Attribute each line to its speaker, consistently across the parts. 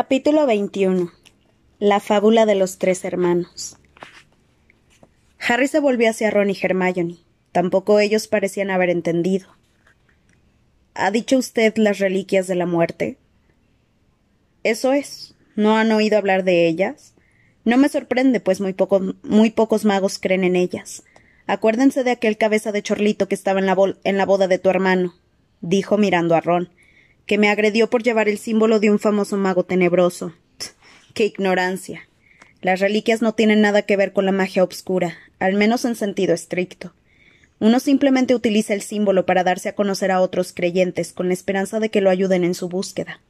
Speaker 1: Capítulo 21 La fábula de los tres hermanos Harry se volvió hacia Ron y Hermione. Tampoco ellos parecían haber entendido. ¿Ha dicho usted las reliquias de la muerte? Eso es. ¿No han oído hablar de ellas? No me sorprende, pues muy, pocos magos creen en ellas. Acuérdense de aquel cabeza de chorlito que estaba en la boda de tu hermano, dijo mirando a Ron, que me agredió por llevar el símbolo de un famoso mago tenebroso. ¡Qué ignorancia! Las reliquias no tienen nada que ver con la magia obscura, al menos en sentido estricto. Uno simplemente utiliza el símbolo para darse a conocer a otros creyentes con la esperanza de que lo ayuden en su búsqueda.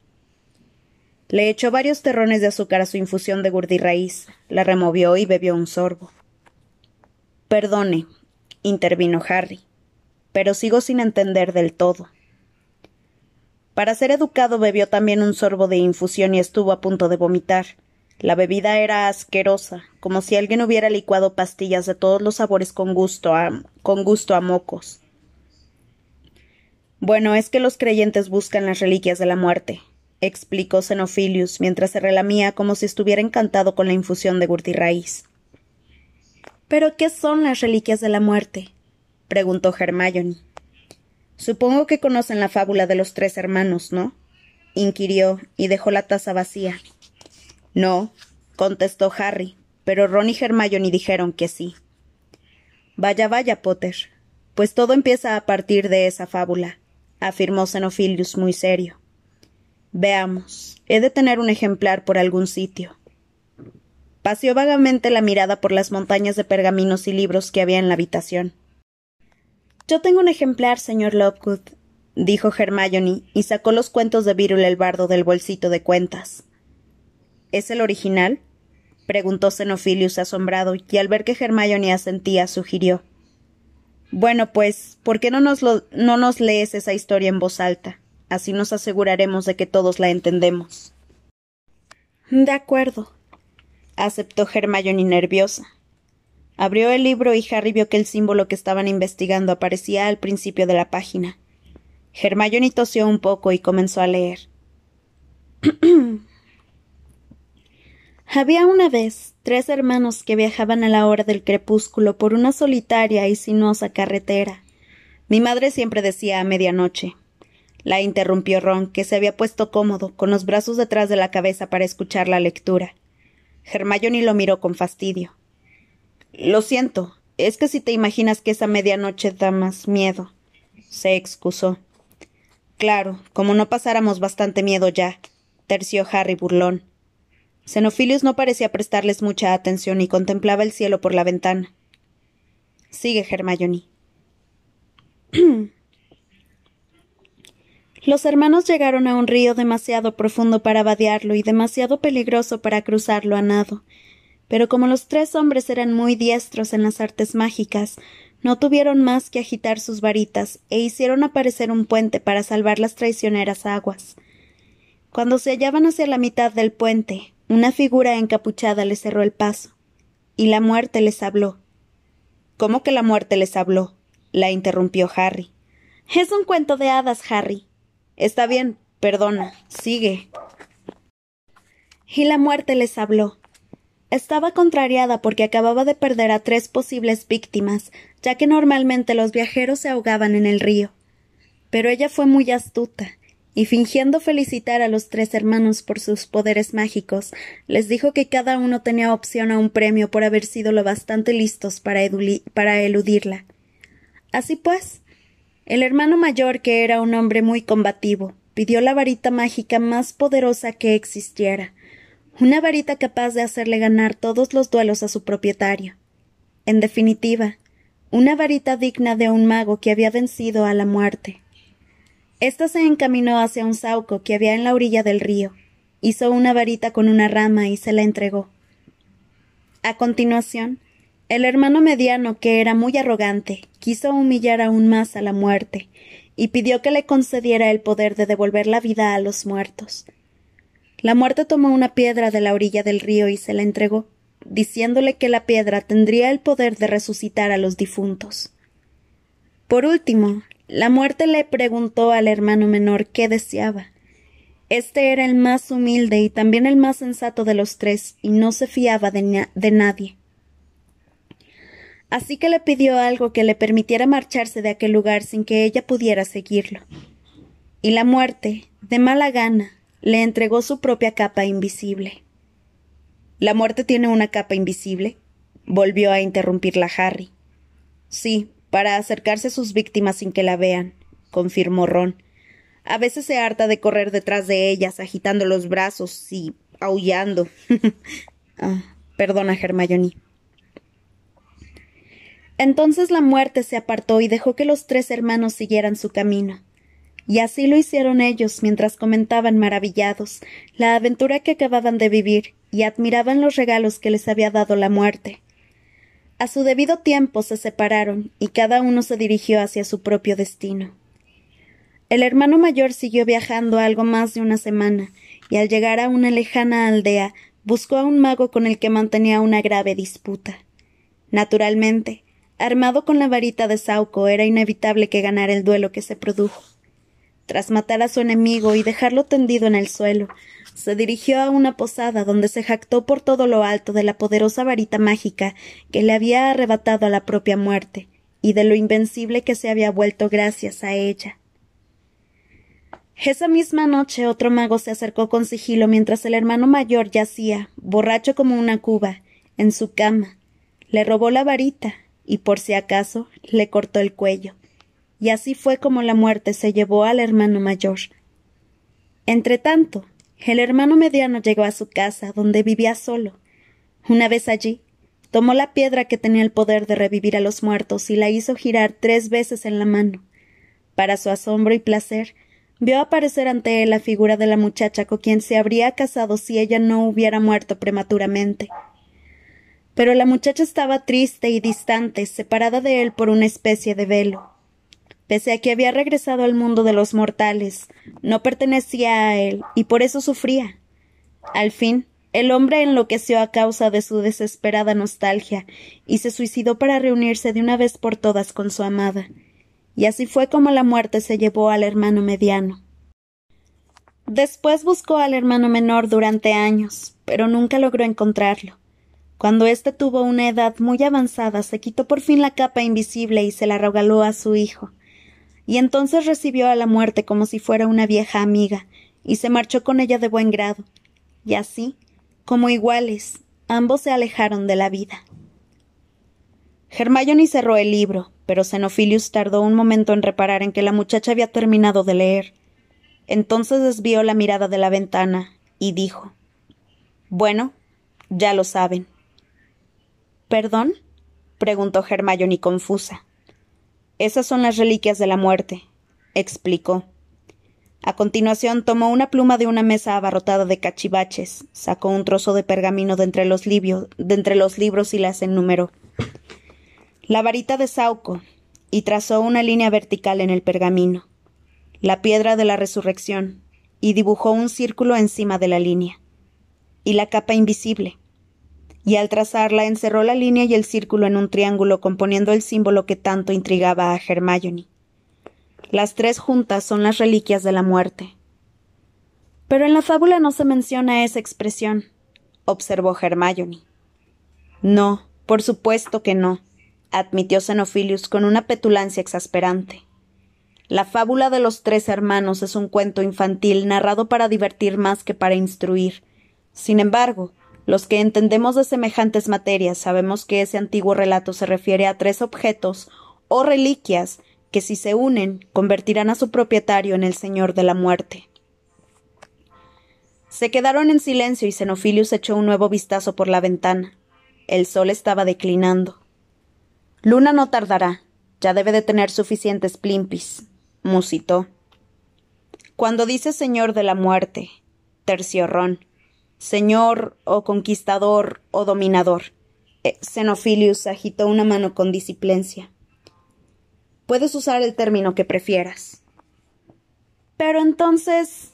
Speaker 1: Le echó varios terrones de azúcar a su infusión de gurdirraíz, la removió y bebió un sorbo. Perdone, intervino Harry, pero sigo sin entender del todo. Para ser educado bebió también un sorbo de infusión y estuvo a punto de vomitar. La bebida era asquerosa, como si alguien hubiera licuado pastillas de todos los sabores con gusto a, con gusto a mocos. Bueno, es que los creyentes buscan las reliquias de la muerte, explicó Xenophilius mientras se relamía como si estuviera encantado con la infusión de gurtirraíz. ¿Pero qué son las reliquias de la muerte? preguntó Hermione. Supongo que conocen la fábula de los tres hermanos, ¿no? inquirió y dejó la taza vacía. No, contestó Harry, pero Ron y Hermione dijeron que sí. Vaya, vaya, Potter. Pues todo empieza a partir de esa fábula, afirmó Xenophilius muy serio. Veamos, he de tener un ejemplar por algún sitio. Paseó vagamente la mirada por las montañas de pergaminos y libros que había en la habitación. Yo tengo un ejemplar, señor Lockwood, dijo Hermione, y sacó los cuentos de Virul el bardo del bolsito de cuentas. ¿Es el original? preguntó Xenophilius asombrado, y al ver que Hermione asentía, sugirió. Bueno, pues, ¿por qué no nos, no nos lees esa historia en voz alta? Así nos aseguraremos de que todos la entendemos. De acuerdo, aceptó Hermione nerviosa. Abrió el libro y Harry vio que el símbolo que estaban investigando aparecía al principio de la página. Hermione tosió un poco y comenzó a leer. Había una vez tres hermanos que viajaban a la hora del crepúsculo por una solitaria y sinuosa carretera. Mi madre siempre decía a medianoche. La interrumpió Ron, que se había puesto cómodo, con los brazos detrás de la cabeza para escuchar la lectura. Hermione lo miró con fastidio. Lo siento, es que si te imaginas que esa medianoche da más miedo. Se excusó. Claro, como no pasáramos bastante miedo ya, terció Harry burlón. Xenophilius no parecía prestarles mucha atención y contemplaba el cielo por la ventana. Sigue, Hermione. Los hermanos llegaron a un río demasiado profundo para vadearlo y demasiado peligroso para cruzarlo a nado. Pero como los tres hombres eran muy diestros en las artes mágicas, no tuvieron más que agitar sus varitas e hicieron aparecer un puente para salvar las traicioneras aguas. Cuando se hallaban hacia la mitad del puente, una figura encapuchada les cerró el paso, y la muerte les habló. ¿Cómo que la muerte les habló? la interrumpió Harry. Es un cuento de hadas, Harry. Está bien, perdona, sigue. Y la muerte les habló. Estaba contrariada porque acababa de perder a tres posibles víctimas, ya que normalmente los viajeros se ahogaban en el río. Pero ella fue muy astuta y fingiendo felicitar a los tres hermanos por sus poderes mágicos, les dijo que cada uno tenía opción a un premio por haber sido lo bastante listos para, eludirla. Así pues, el hermano mayor, que era un hombre muy combativo, pidió la varita mágica más poderosa que existiera, una varita capaz de hacerle ganar todos los duelos a su propietario. En definitiva, una varita digna de un mago que había vencido a la muerte. Esta se encaminó hacia un sauco que había en la orilla del río, hizo una varita con una rama y se la entregó. A continuación, el hermano mediano, que era muy arrogante, quiso humillar aún más a la muerte, y pidió que le concediera el poder de devolver la vida a los muertos. La muerte tomó una piedra de la orilla del río y se la entregó, diciéndole que la piedra tendría el poder de resucitar a los difuntos. Por último, la muerte le preguntó al hermano menor qué deseaba, Este era el más humilde y también el más sensato de los tres, y no se fiaba de, nadie. Así que le pidió algo que le permitiera marcharse de aquel lugar sin que ella pudiera seguirlo. Y la muerte, de mala gana, le entregó su propia capa invisible. ¿La muerte tiene una capa invisible? volvió a interrumpirla Harry. Sí, para acercarse a sus víctimas sin que la vean, confirmó Ron. A veces se harta de correr detrás de ellas, agitando los brazos y aullando. ah, perdona, Hermione. Entonces la muerte se apartó y dejó que los tres hermanos siguieran su camino. Y así lo hicieron ellos mientras comentaban maravillados la aventura que acababan de vivir y admiraban los regalos que les había dado la muerte. A su debido tiempo se separaron y cada uno se dirigió hacia su propio destino. El hermano mayor siguió viajando algo más de una semana, y al llegar a una lejana aldea buscó a un mago con el que mantenía una grave disputa. Naturalmente, armado con la varita de Sauco, era inevitable que ganara el duelo que se produjo. Tras matar a su enemigo y dejarlo tendido en el suelo, se dirigió a una posada donde se jactó por todo lo alto de la poderosa varita mágica que le había arrebatado a la propia muerte, y de lo invencible que se había vuelto gracias a ella. Esa misma noche otro mago se acercó con sigilo mientras el hermano mayor yacía, borracho como una cuba, en su cama. Le robó la varita y, por si acaso, le cortó el cuello. Y así fue como la muerte se llevó al hermano mayor. Entretanto, el hermano mediano llegó a su casa, donde vivía solo. Una vez allí, tomó la piedra que tenía el poder de revivir a los muertos y la hizo girar tres veces en la mano. Para su asombro y placer, vio aparecer ante él la figura de la muchacha con quien se habría casado si ella no hubiera muerto prematuramente. Pero la muchacha estaba triste y distante, separada de él por una especie de velo. Pese a que había regresado al mundo de los mortales, no pertenecía a él y por eso sufría. Al fin, el hombre enloqueció a causa de su desesperada nostalgia y se suicidó para reunirse de una vez por todas con su amada. Y así fue como la muerte se llevó al hermano mediano. Después buscó al hermano menor durante años, pero nunca logró encontrarlo. Cuando éste tuvo una edad muy avanzada, se quitó por fin la capa invisible y se la regaló a su hijo y entonces recibió a la muerte como si fuera una vieja amiga, y se marchó con ella de buen grado. Y así, como iguales, ambos se alejaron de la vida. Hermione cerró el libro, pero Xenophilius tardó un momento en reparar en que la muchacha había terminado de leer. Entonces desvió la mirada de la ventana y dijo Bueno, ya lo saben. ¿Perdón? preguntó Hermione confusa. Esas son las reliquias de la muerte, explicó. A continuación tomó una pluma de una mesa abarrotada de cachivaches, sacó un trozo de pergamino de entre los, de entre los libros y las enumeró. La varita de Sauco, y trazó una línea vertical en el pergamino. La piedra de la resurrección, y dibujó un círculo encima de la línea. Y la capa invisible, y al trazarla encerró la línea y el círculo en un triángulo componiendo el símbolo que tanto intrigaba a Hermione. Las tres juntas son las reliquias de la muerte. Pero en la fábula no se menciona esa expresión, observó Hermione. No, por supuesto que no, admitió Xenophilius con una petulancia exasperante. La fábula de los tres hermanos es un cuento infantil narrado para divertir más que para instruir. Sin embargo, los que entendemos de semejantes materias sabemos que ese antiguo relato se refiere a tres objetos o reliquias que si se unen convertirán a su propietario en el Señor de la muerte. Se quedaron en silencio y Xenophilius echó un nuevo vistazo por la ventana. El sol estaba declinando. Luna no tardará. Ya debe de tener suficientes plimpis, musitó. Cuando dice Señor de la muerte, terció Ron, señor o conquistador o dominador. Eh, Xenophilius agitó una mano con disiplencia. Puedes usar el término que prefieras. Pero entonces.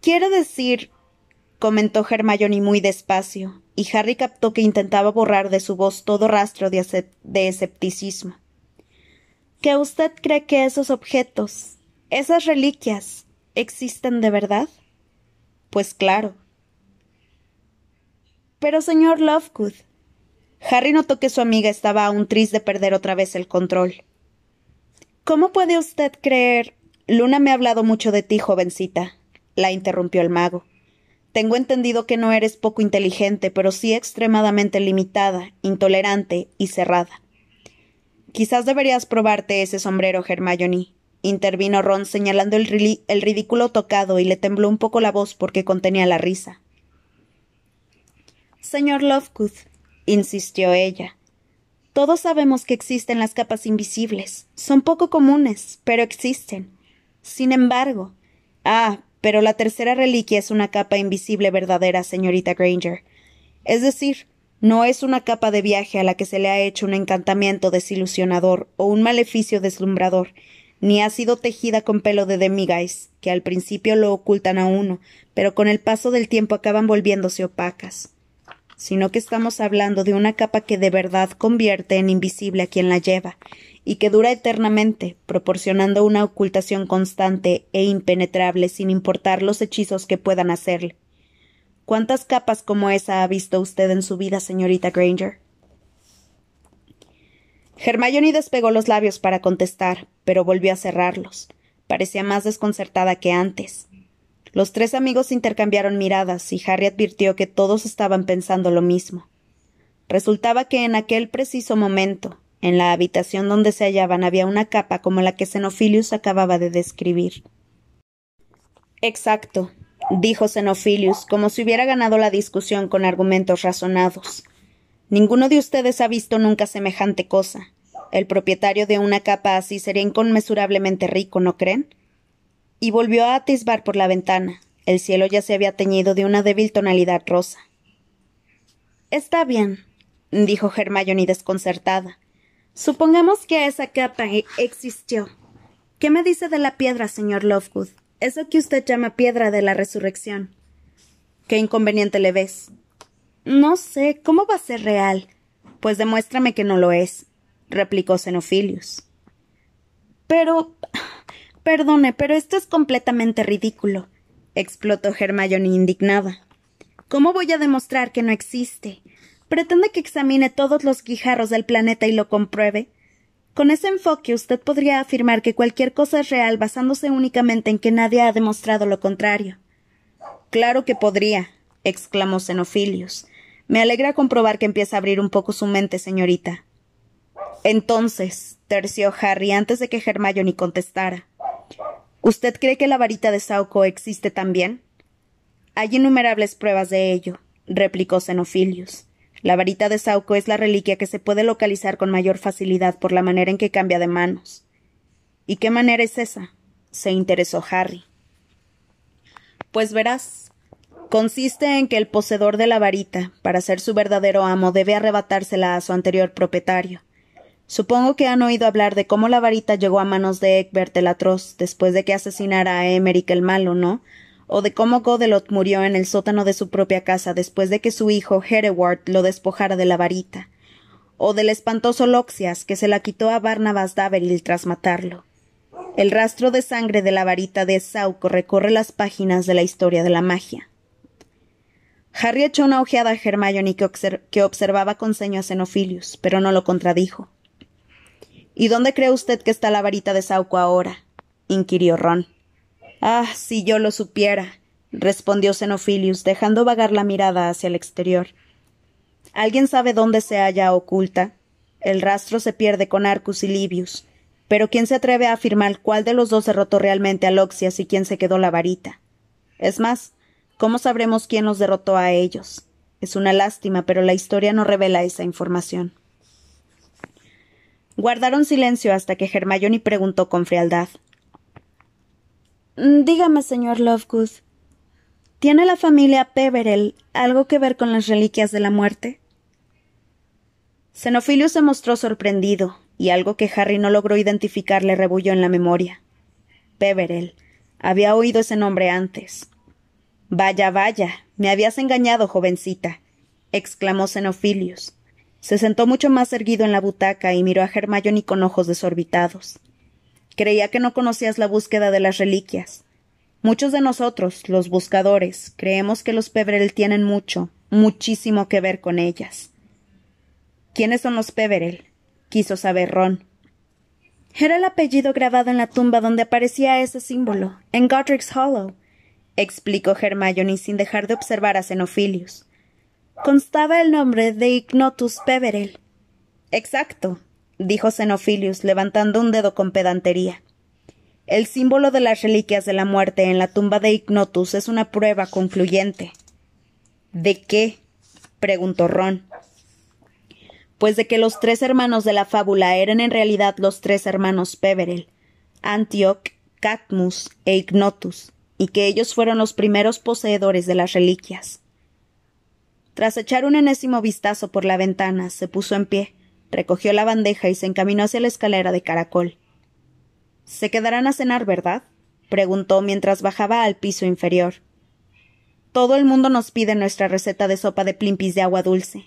Speaker 1: Quiere decir. comentó Hermione muy despacio, y Harry captó que intentaba borrar de su voz todo rastro de, de escepticismo. ¿Que usted cree que esos objetos, esas reliquias, existen de verdad? Pues claro. Pero, señor Lovegood. Harry notó que su amiga estaba aún triste de perder otra vez el control. ¿Cómo puede usted creer? Luna me ha hablado mucho de ti, jovencita, la interrumpió el mago. Tengo entendido que no eres poco inteligente, pero sí extremadamente limitada, intolerante y cerrada. Quizás deberías probarte ese sombrero, Hermione, intervino Ron señalando el, ridículo tocado y le tembló un poco la voz porque contenía la risa. Señor Lovegood, insistió ella. Todos sabemos que existen las capas invisibles. Son poco comunes, pero existen. Sin embargo. Ah, pero la tercera reliquia es una capa invisible verdadera, señorita Granger. Es decir, no es una capa de viaje a la que se le ha hecho un encantamiento desilusionador o un maleficio deslumbrador, ni ha sido tejida con pelo de demiguise, que al principio lo ocultan a uno, pero con el paso del tiempo acaban volviéndose opacas sino que estamos hablando de una capa que de verdad convierte en invisible a quien la lleva, y que dura eternamente, proporcionando una ocultación constante e impenetrable sin importar los hechizos que puedan hacerle. ¿Cuántas capas como esa ha visto usted en su vida, señorita Granger? Hermione despegó los labios para contestar, pero volvió a cerrarlos. Parecía más desconcertada que antes. Los tres amigos intercambiaron miradas y Harry advirtió que todos estaban pensando lo mismo. Resultaba que en aquel preciso momento, en la habitación donde se hallaban había una capa como la que Xenophilius acababa de describir. Exacto, dijo Xenophilius, como si hubiera ganado la discusión con argumentos razonados. Ninguno de ustedes ha visto nunca semejante cosa. El propietario de una capa así sería inconmensurablemente rico, ¿no creen? Y volvió a atisbar por la ventana. El cielo ya se había teñido de una débil tonalidad rosa. Está bien, dijo Hermione desconcertada. Supongamos que esa capa e-, existió. ¿Qué me dice de la piedra, señor Lovegood? Eso que usted llama piedra de la resurrección. ¿Qué inconveniente le ves? No sé, ¿cómo va a ser real? Pues demuéstrame que no lo es, replicó Xenophilius. Pero. Perdone, pero esto es completamente ridículo, explotó Hermione indignada. ¿Cómo voy a demostrar que no existe? pretende que examine todos los guijarros del planeta y lo compruebe. Con ese enfoque usted podría afirmar que cualquier cosa es real basándose únicamente en que nadie ha demostrado lo contrario. Claro que podría, exclamó Xenophilius. Me alegra comprobar que empieza a abrir un poco su mente, señorita. Entonces, terció Harry antes de que Hermione contestara. ¿Usted cree que la varita de Sauco existe también? Hay innumerables pruebas de ello, replicó Xenophilius. La varita de Sauco es la reliquia que se puede localizar con mayor facilidad por la manera en que cambia de manos. ¿Y qué manera es esa? se interesó Harry. Pues verás. Consiste en que el poseedor de la varita, para ser su verdadero amo, debe arrebatársela a su anterior propietario. Supongo que han oído hablar de cómo la varita llegó a manos de Egbert el atroz después de que asesinara a Emerick el malo, ¿no? o de cómo Godelot murió en el sótano de su propia casa después de que su hijo Hereward lo despojara de la varita, o del espantoso Loxias que se la quitó a Barnabas Daveril tras matarlo. El rastro de sangre de la varita de Sauco recorre las páginas de la historia de la magia. Harry echó una ojeada a Hermione que, observaba con ceño a Xenophilius, pero no lo contradijo. ¿Y dónde cree usted que está la varita de Sauco ahora? inquirió Ron. Ah, si yo lo supiera, respondió Xenophilius, dejando vagar la mirada hacia el exterior. ¿Alguien sabe dónde se halla oculta? El rastro se pierde con Arcus y Livius. Pero ¿quién se atreve a afirmar cuál de los dos derrotó realmente a Loxias y quién se quedó la varita? Es más, ¿cómo sabremos quién los derrotó a ellos? Es una lástima, pero la historia no revela esa información. Guardaron silencio hasta que Hermione preguntó con frialdad. Mm, dígame, señor Lovegood, ¿tiene la familia Peverell algo que ver con las reliquias de la muerte? Xenophilius se mostró sorprendido, y algo que Harry no logró identificar le rebulló en la memoria. Peverell. Había oído ese nombre antes. Vaya, vaya, me habías engañado, jovencita, exclamó Xenophilius. Se sentó mucho más erguido en la butaca y miró a Hermione con ojos desorbitados. Creía que no conocías la búsqueda de las reliquias. Muchos de nosotros, los buscadores, creemos que los Peverell tienen mucho, muchísimo que ver con ellas. ¿Quiénes son los Peverell? quiso saber Ron. Era el apellido grabado en la tumba donde aparecía ese símbolo, en Godric's Hollow, explicó Hermione sin dejar de observar a Xenophilius. Constaba el nombre de Ignotus Peverell. Exacto, dijo Xenophilius, levantando un dedo con pedantería. El símbolo de las reliquias de la muerte en la tumba de Ignotus es una prueba concluyente. ¿De qué? preguntó Ron pues de que los tres hermanos de la fábula eran en realidad los tres hermanos Peverell, Antioch, Cadmus e Ignotus, y que ellos fueron los primeros poseedores de las reliquias. Tras echar un enésimo vistazo por la ventana, se puso en pie, recogió la bandeja y se encaminó hacia la escalera de caracol. Se quedarán a cenar, ¿verdad? preguntó mientras bajaba al piso inferior. Todo el mundo nos pide nuestra receta de sopa de plimpis de agua dulce,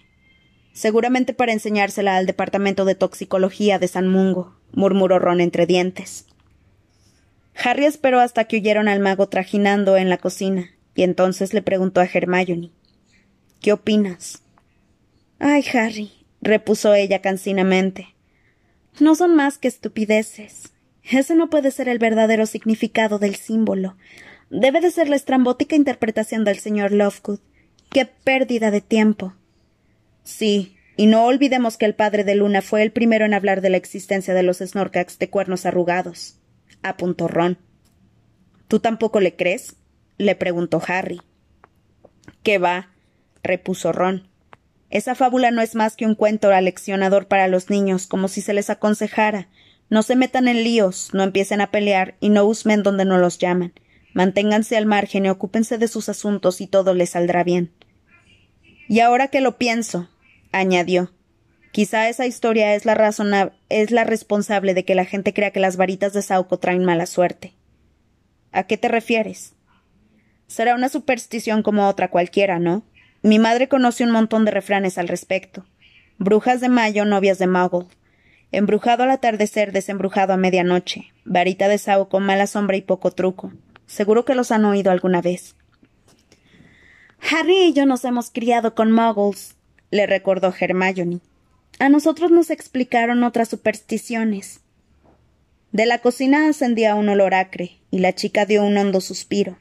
Speaker 1: Seguramente para enseñársela al departamento de toxicología de San Mungo, murmuró Ron entre dientes. Harry esperó hasta que huyeron al mago trajinando en la cocina, y entonces le preguntó a Hermione ¿Qué opinas? Ay, Harry, repuso ella cansinamente. No son más que estupideces. Ese no puede ser el verdadero significado del símbolo. Debe de ser la estrambótica interpretación del señor Lovegood. ¡Qué pérdida de tiempo! Sí, y no olvidemos que el padre de Luna fue el primero en hablar de la existencia de los Snorkax de cuernos arrugados, apuntó Ron. ¿Tú tampoco le crees? le preguntó Harry. ¿Qué va? Repuso Ron. Esa fábula no es más que un cuento aleccionador para los niños, como si se les aconsejara no se metan en líos, no empiecen a pelear y no husmen donde no los llaman. Manténganse al margen y ocúpense de sus asuntos y todo les saldrá bien. Y ahora que lo pienso, añadió. Quizá esa historia es la, es la responsable de que la gente crea que las varitas de Sauco traen mala suerte. ¿A qué te refieres? Será una superstición como otra cualquiera, ¿no? Mi madre conoce un montón de refranes al respecto. Brujas de mayo, novias de Muggle. Embrujado al atardecer, desembrujado a medianoche. Varita de Sauco, mala sombra y poco truco. Seguro que los han oído alguna vez. Harry y yo nos hemos criado con muggles, le recordó Hermione. A nosotros nos explicaron otras supersticiones. De la cocina ascendía un olor acre, y la chica dio un hondo suspiro.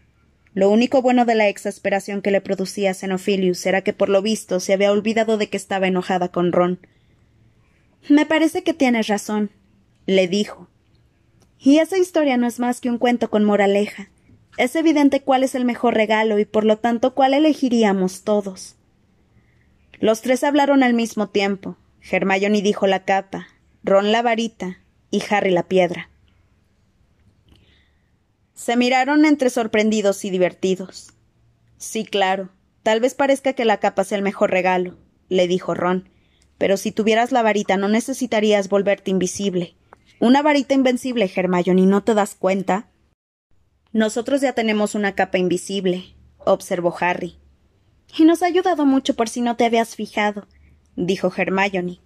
Speaker 1: Lo único bueno de la exasperación que le producía a Xenophilius era que por lo visto se había olvidado de que estaba enojada con Ron. Me parece que tienes razón, le dijo. Y esa historia no es más que un cuento con moraleja. Es evidente cuál es el mejor regalo y por lo tanto cuál elegiríamos todos. Los tres hablaron al mismo tiempo. Hermione dijo la capa, Ron la varita y Harry la piedra. Se miraron entre sorprendidos y divertidos. Sí, claro. Tal vez parezca que la capa sea el mejor regalo, le dijo Ron. Pero si tuvieras la varita no necesitarías volverte invisible. Una varita invencible, Hermione, ¿no te das cuenta? Nosotros ya tenemos una capa invisible, observó Harry. Y nos ha ayudado mucho por si no te habías fijado, dijo Hermione,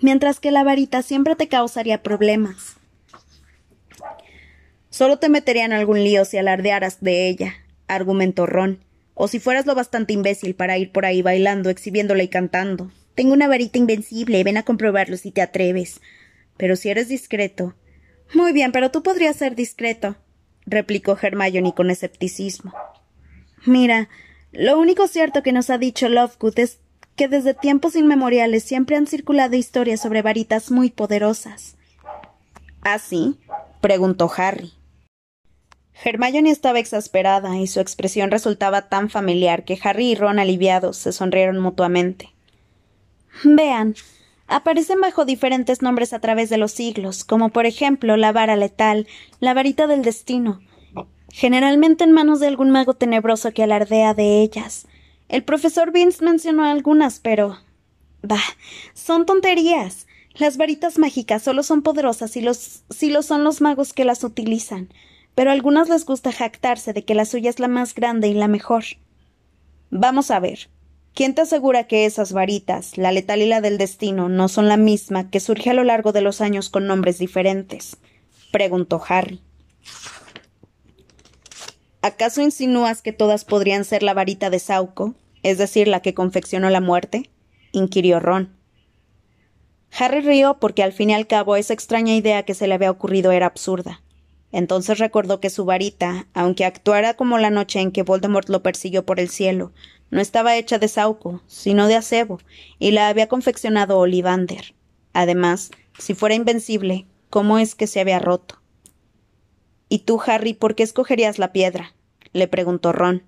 Speaker 1: mientras que la varita siempre te causaría problemas. Solo te metería en algún lío si alardearas de ella, argumentó Ron, o si fueras lo bastante imbécil para ir por ahí bailando, exhibiéndola y cantando. Tengo una varita invencible, ven a comprobarlo si te atreves. Pero si eres discreto. Muy bien, pero tú podrías ser discreto, replicó Hermione con escepticismo. Mira, lo único cierto que nos ha dicho Lovegood es que desde tiempos inmemoriales siempre han circulado historias sobre varitas muy poderosas. ¿Ah, sí? preguntó Harry. Hermione estaba exasperada y su expresión resultaba tan familiar que Harry y Ron aliviados se sonrieron mutuamente. Vean, aparecen bajo diferentes nombres a través de los siglos, como por ejemplo la vara letal, la varita del destino, generalmente en manos de algún mago tenebroso que alardea de ellas. El profesor Vince mencionó algunas, pero. Bah, son tonterías. Las varitas mágicas solo son poderosas si, los, si lo son los magos que las utilizan, pero a algunas les gusta jactarse de que la suya es la más grande y la mejor. Vamos a ver. ¿Quién te asegura que esas varitas, la letal y la del destino, no son la misma que surge a lo largo de los años con nombres diferentes? preguntó Harry. ¿Acaso insinúas que todas podrían ser la varita de Sauco, es decir, la que confeccionó la muerte? inquirió Ron. Harry rió porque al fin y al cabo esa extraña idea que se le había ocurrido era absurda. Entonces recordó que su varita, aunque actuara como la noche en que Voldemort lo persiguió por el cielo, no estaba hecha de sauco, sino de acebo, y la había confeccionado Olivander. Además, si fuera invencible, ¿cómo es que se había roto? ¿Y tú, Harry, por qué escogerías la piedra? le preguntó Ron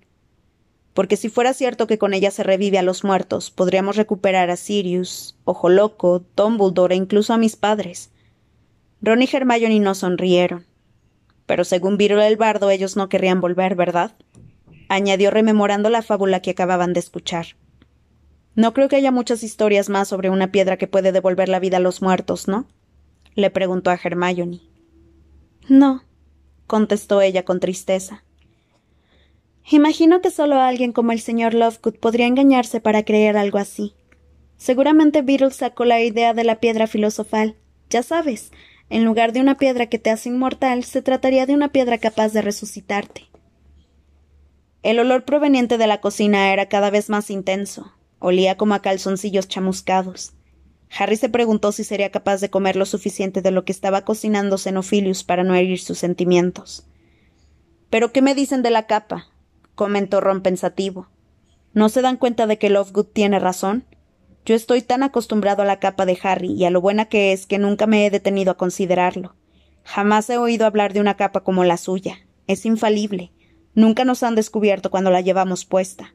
Speaker 1: porque si fuera cierto que con ella se revive a los muertos, podríamos recuperar a Sirius, Ojo Loco, Dumbledore e incluso a mis padres. Ron y Hermione no sonrieron. Pero según Virol el bardo, ellos no querrían volver, ¿verdad? añadió rememorando la fábula que acababan de escuchar. No creo que haya muchas historias más sobre una piedra que puede devolver la vida a los muertos, ¿no? le preguntó a Hermione. No, contestó ella con tristeza. Imagino que solo alguien como el señor Lovegood podría engañarse para creer algo así. Seguramente Beatles sacó la idea de la piedra filosofal. Ya sabes, en lugar de una piedra que te hace inmortal, se trataría de una piedra capaz de resucitarte. El olor proveniente de la cocina era cada vez más intenso. Olía como a calzoncillos chamuscados. Harry se preguntó si sería capaz de comer lo suficiente de lo que estaba cocinando Xenophilius para no herir sus sentimientos. ¿Pero qué me dicen de la capa? comentó Ron pensativo. ¿No se dan cuenta de que Lovegood tiene razón? Yo estoy tan acostumbrado a la capa de Harry y a lo buena que es que nunca me he detenido a considerarlo. Jamás he oído hablar de una capa como la suya. Es infalible. Nunca nos han descubierto cuando la llevamos puesta.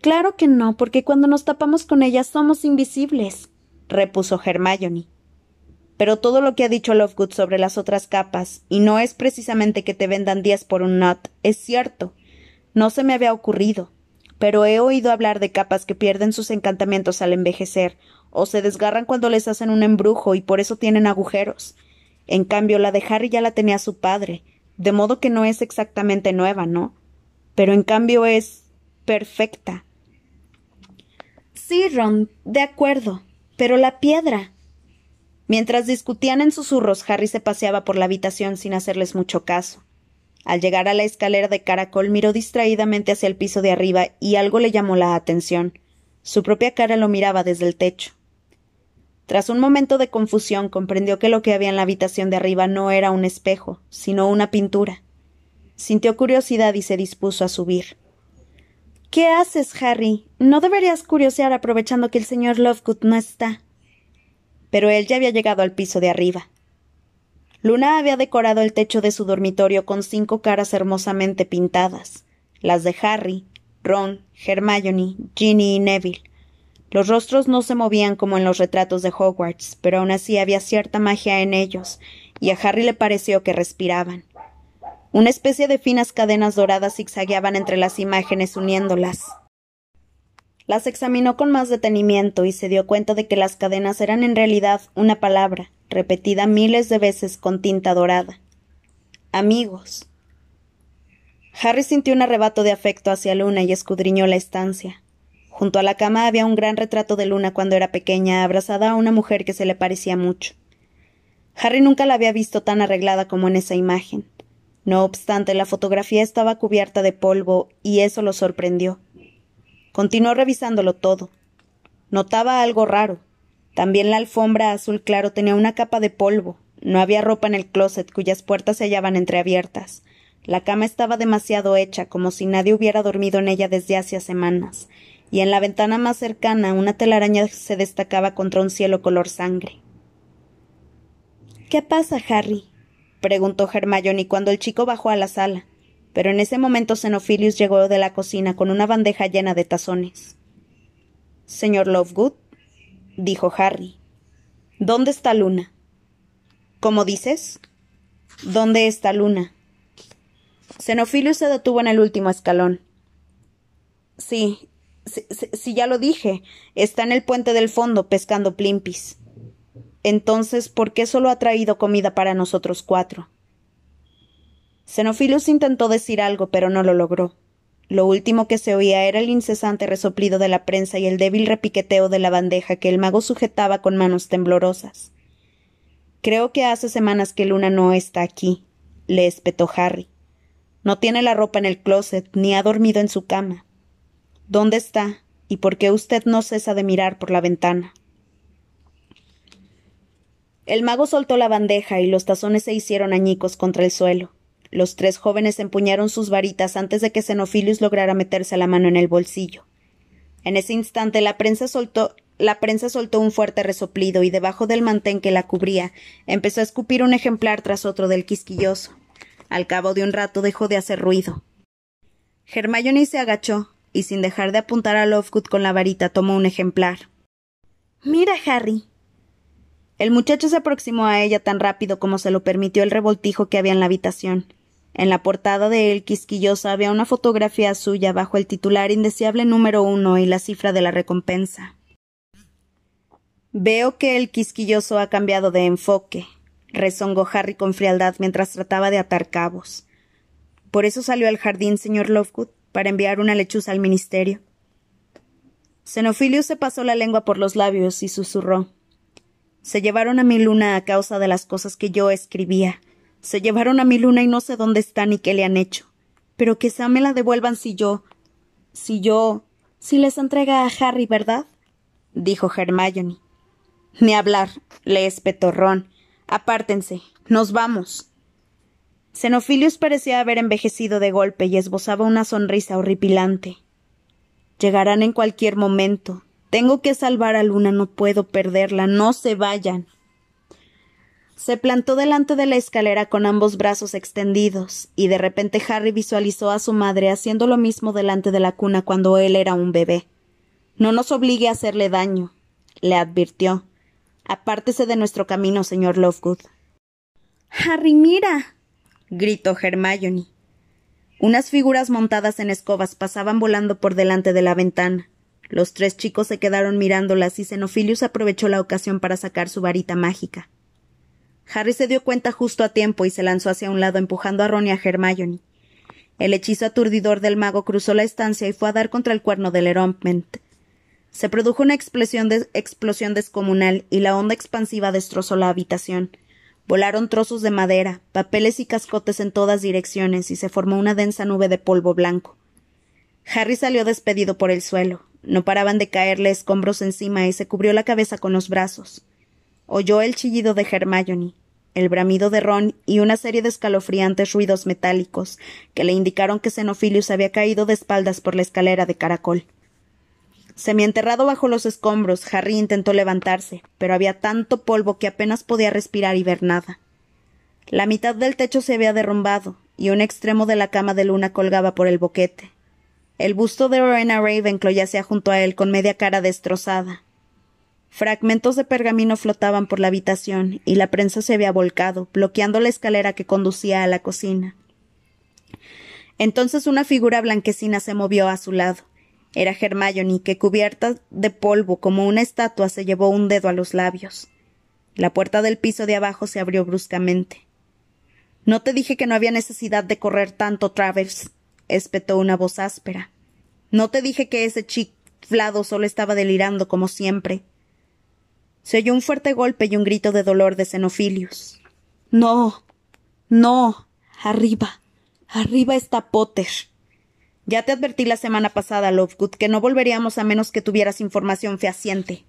Speaker 1: Claro que no, porque cuando nos tapamos con ella somos invisibles, repuso Hermione. Pero todo lo que ha dicho Lovegood sobre las otras capas, y no es precisamente que te vendan diez por un nut, es cierto. No se me había ocurrido, pero he oído hablar de capas que pierden sus encantamientos al envejecer, o se desgarran cuando les hacen un embrujo y por eso tienen agujeros. En cambio, la de Harry ya la tenía su padre, de modo que no es exactamente nueva, ¿no? Pero en cambio es perfecta. Sí, Ron, de acuerdo. Pero la piedra. Mientras discutían en susurros, Harry se paseaba por la habitación sin hacerles mucho caso. Al llegar a la escalera de caracol miró distraídamente hacia el piso de arriba y algo le llamó la atención. Su propia cara lo miraba desde el techo. Tras un momento de confusión comprendió que lo que había en la habitación de arriba no era un espejo, sino una pintura. Sintió curiosidad y se dispuso a subir. ¿Qué haces, Harry? No deberías curiosear aprovechando que el señor Lovegood no está. Pero él ya había llegado al piso de arriba. Luna había decorado el techo de su dormitorio con cinco caras hermosamente pintadas, las de Harry, Ron, Hermione, Ginny y Neville. Los rostros no se movían como en los retratos de Hogwarts, pero aún así había cierta magia en ellos, y a Harry le pareció que respiraban. Una especie de finas cadenas doradas zigzagueaban entre las imágenes uniéndolas. Las examinó con más detenimiento y se dio cuenta de que las cadenas eran en realidad una palabra, repetida miles de veces con tinta dorada. Amigos. Harry sintió un arrebato de afecto hacia Luna y escudriñó la estancia. Junto a la cama había un gran retrato de Luna cuando era pequeña, abrazada a una mujer que se le parecía mucho. Harry nunca la había visto tan arreglada como en esa imagen. No obstante, la fotografía estaba cubierta de polvo y eso lo sorprendió. Continuó revisándolo todo. Notaba algo raro. También la alfombra azul claro tenía una capa de polvo. No había ropa en el closet cuyas puertas se hallaban entreabiertas. La cama estaba demasiado hecha, como si nadie hubiera dormido en ella desde hacía semanas, y en la ventana más cercana una telaraña se destacaba contra un cielo color sangre. ¿Qué pasa, Harry? preguntó Hermione cuando el chico bajó a la sala, pero en ese momento Xenophilius llegó de la cocina con una bandeja llena de tazones. Señor Lovegood, dijo Harry. ¿Dónde está Luna? ¿Cómo dices? ¿Dónde está Luna? Xenophilius se detuvo en el último escalón. Sí, sí, sí, ya lo dije. Está en el puente del fondo pescando plimpis. Entonces, ¿por qué solo ha traído comida para nosotros cuatro? Xenophilius intentó decir algo, pero no lo logró. Lo último que se oía era el incesante resoplido de la prensa y el débil repiqueteo de la bandeja que el mago sujetaba con manos temblorosas. Creo que hace semanas que Luna no está aquí, le espetó Harry. No tiene la ropa en el closet, ni ha dormido en su cama. ¿Dónde está? ¿Y por qué usted no cesa de mirar por la ventana? El mago soltó la bandeja y los tazones se hicieron añicos contra el suelo. Los tres jóvenes empuñaron sus varitas antes de que Xenofilius lograra meterse la mano en el bolsillo. En ese instante la prensa soltó la prensa soltó un fuerte resoplido y debajo del mantén que la cubría empezó a escupir un ejemplar tras otro del quisquilloso. Al cabo de un rato dejó de hacer ruido. Hermione se agachó y sin dejar de apuntar a Lovegood con la varita tomó un ejemplar. Mira, Harry. El muchacho se aproximó a ella tan rápido como se lo permitió el revoltijo que había en la habitación. En la portada de El Quisquilloso había una fotografía suya bajo el titular indeseable número uno y la cifra de la recompensa. Veo que el quisquilloso ha cambiado de enfoque, rezongó Harry con frialdad mientras trataba de atar cabos. ¿Por eso salió al jardín, señor Lovegood? ¿Para enviar una lechuza al ministerio? Xenofilius se pasó la lengua por los labios y susurró. Se llevaron a mi luna a causa de las cosas que yo escribía. Se llevaron a mi luna y no sé dónde está ni qué le han hecho. Pero quizá me la devuelvan si yo. si yo. si les entrega a Harry, ¿verdad? dijo Hermione. Ni hablar, le espetó Ron. Apártense. Nos vamos. Xenofilius parecía haber envejecido de golpe y esbozaba una sonrisa horripilante. Llegarán en cualquier momento. Tengo que salvar a Luna, no puedo perderla. No se vayan. Se plantó delante de la escalera con ambos brazos extendidos, y de repente Harry visualizó a su madre haciendo lo mismo delante de la cuna cuando él era un bebé. No nos obligue a hacerle daño, le advirtió. Apártese de nuestro camino, señor Lovegood. Harry, mira. gritó Hermione. Unas figuras montadas en escobas pasaban volando por delante de la ventana. Los tres chicos se quedaron mirándolas y Xenophilius aprovechó la ocasión para sacar su varita mágica. Harry se dio cuenta justo a tiempo y se lanzó hacia un lado empujando a Ron y a Hermione. El hechizo aturdidor del mago cruzó la estancia y fue a dar contra el cuerno del Erompment. Se produjo una explosión, explosión descomunal y la onda expansiva destrozó la habitación. Volaron trozos de madera, papeles y cascotes en todas direcciones y se formó una densa nube de polvo blanco. Harry salió despedido por el suelo. No paraban de caerle escombros encima y se cubrió la cabeza con los brazos. Oyó el chillido de Hermione, el bramido de Ron y una serie de escalofriantes ruidos metálicos que le indicaron que Xenophilius había caído de espaldas por la escalera de caracol. Semienterrado bajo los escombros, Harry intentó levantarse, pero había tanto polvo que apenas podía respirar y ver nada. La mitad del techo se había derrumbado, y un extremo de la cama de luna colgaba por el boquete. El busto de Rowena Ravenclaw yacía junto a él con media cara destrozada. Fragmentos de pergamino flotaban por la habitación, y la prensa se había volcado, bloqueando la escalera que conducía a la cocina. Entonces una figura blanquecina se movió a su lado. Era Hermione, que cubierta de polvo como una estatua se llevó un dedo a los labios. La puerta del piso de abajo se abrió bruscamente. No te dije que no había necesidad de correr tanto, Travers, espetó una voz áspera. No te dije que ese chiflado solo estaba delirando como siempre. Se oyó un fuerte golpe y un grito de dolor de Xenophilius. No. No. Arriba. Arriba está Potter. Ya te advertí la semana pasada, Lovegood, que no volveríamos a menos que tuvieras información fehaciente.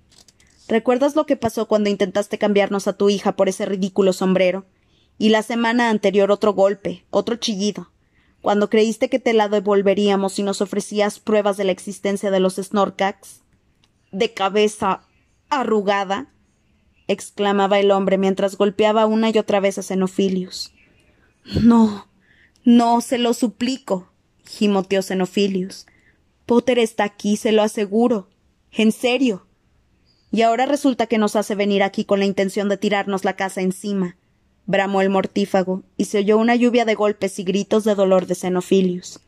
Speaker 1: ¿Recuerdas lo que pasó cuando intentaste cambiarnos a tu hija por ese ridículo sombrero? Y la semana anterior otro golpe, otro chillido. Cuando creíste que te la devolveríamos y nos ofrecías pruebas de la existencia de los Snorkax. De cabeza arrugada. exclamaba el hombre mientras golpeaba una y otra vez a Xenophilius. No, no, se lo suplico gimoteó Xenophilius. Potter está aquí, se lo aseguro. En serio. Y ahora resulta que nos hace venir aquí con la intención de tirarnos la casa encima. bramó el mortífago, y se oyó una lluvia de golpes y gritos de dolor de Xenophilius.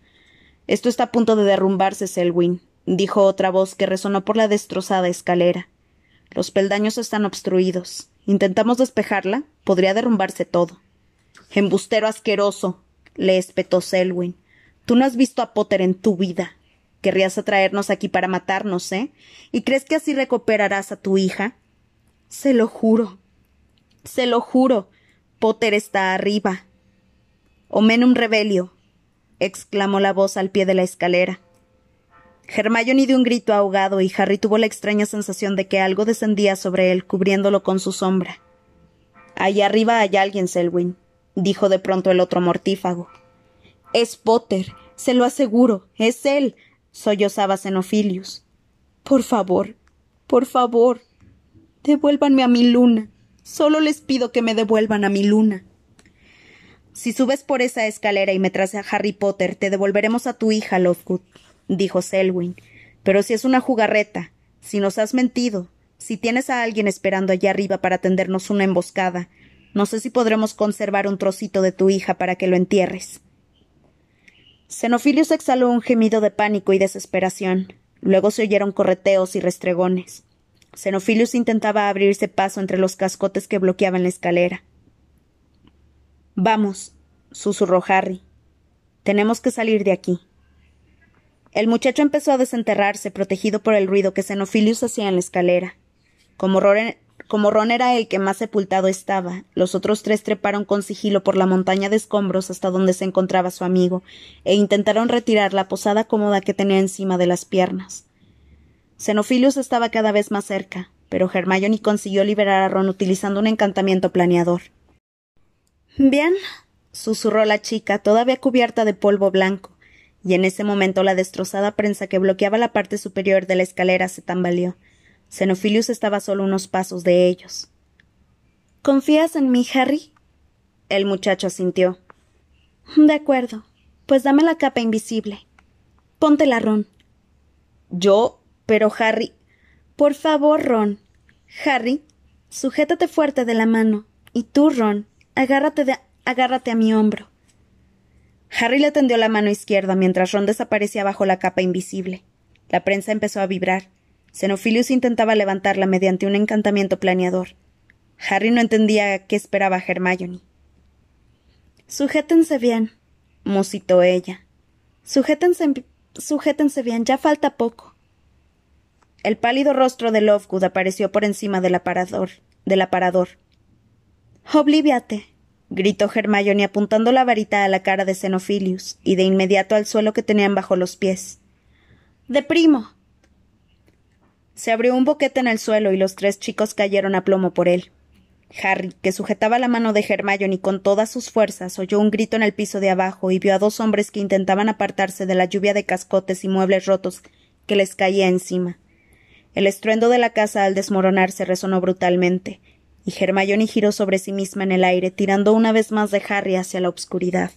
Speaker 1: Esto está a punto de derrumbarse, Selwyn, dijo otra voz que resonó por la destrozada escalera. Los peldaños están obstruidos. ¿Intentamos despejarla? Podría derrumbarse todo. Embustero asqueroso, le espetó Selwyn. Tú no has visto a Potter en tu vida. Querrías atraernos aquí para matarnos, ¿eh? ¿Y crees que así recuperarás a tu hija? Se lo juro. Se lo juro. Potter está arriba. Omenum rebelio. exclamó la voz al pie de la escalera. Hermione dio un grito ahogado y Harry tuvo la extraña sensación de que algo descendía sobre él, cubriéndolo con su sombra. Allá arriba hay alguien, Selwyn, dijo de pronto el otro mortífago. Es Potter, se lo aseguro, es él, sollozaba Xenophilius. Por favor, por favor, devuélvanme a mi luna. Solo les pido que me devuelvan a mi luna. Si subes por esa escalera y me traes a Harry Potter, te devolveremos a tu hija, Lovegood, dijo Selwyn. Pero si es una jugarreta, si nos has mentido, si tienes a alguien esperando allá arriba para tendernos una emboscada, no sé si podremos conservar un trocito de tu hija para que lo entierres. Xenofilius exhaló un gemido de pánico y desesperación. Luego se oyeron correteos y restregones. Xenofilius intentaba abrirse paso entre los cascotes que bloqueaban la escalera. Vamos, susurró Harry. Tenemos que salir de aquí. El muchacho empezó a desenterrarse, protegido por el ruido que Xenophilius hacía en la escalera. Como Ron, era el que más sepultado estaba, los otros tres treparon con sigilo por la montaña de escombros hasta donde se encontraba su amigo, e intentaron retirar la posada cómoda que tenía encima de las piernas. Xenophilius estaba cada vez más cerca, pero Hermione consiguió liberar a Ron utilizando un encantamiento planeador. Bien, susurró la chica, todavía cubierta de polvo blanco y en ese momento la destrozada prensa que bloqueaba la parte superior de la escalera se tambaleó. Xenophilius estaba solo unos pasos de ellos. ¿Confías en mí, Harry? El muchacho asintió. De acuerdo. Pues dame la capa invisible. Póntela, Ron. Yo. Pero Harry. Por favor, Ron. Harry, sujétate fuerte de la mano. Y tú, Ron, agárrate, de... agárrate a mi hombro. Harry le tendió la mano izquierda mientras Ron desaparecía bajo la capa invisible. La prensa empezó a vibrar. Xenophilius intentaba levantarla mediante un encantamiento planeador. Harry no entendía qué esperaba Hermione. Sujétense bien, musitó ella. Sujétense, sujétense bien, ya falta poco. El pálido rostro de Lovegood apareció por encima del aparador. Del aparador. Obliviate, gritó Hermione apuntando la varita a la cara de Xenophilius y de inmediato al suelo que tenían bajo los pies. De primo. Se abrió un boquete en el suelo y los tres chicos cayeron a plomo por él. Harry, que sujetaba la mano de Hermione con todas sus fuerzas, oyó un grito en el piso de abajo y vio a dos hombres que intentaban apartarse de la lluvia de cascotes y muebles rotos que les caía encima. El estruendo de la casa al desmoronarse resonó brutalmente, y Hermione giró sobre sí misma en el aire, tirando una vez más de Harry hacia la obscuridad.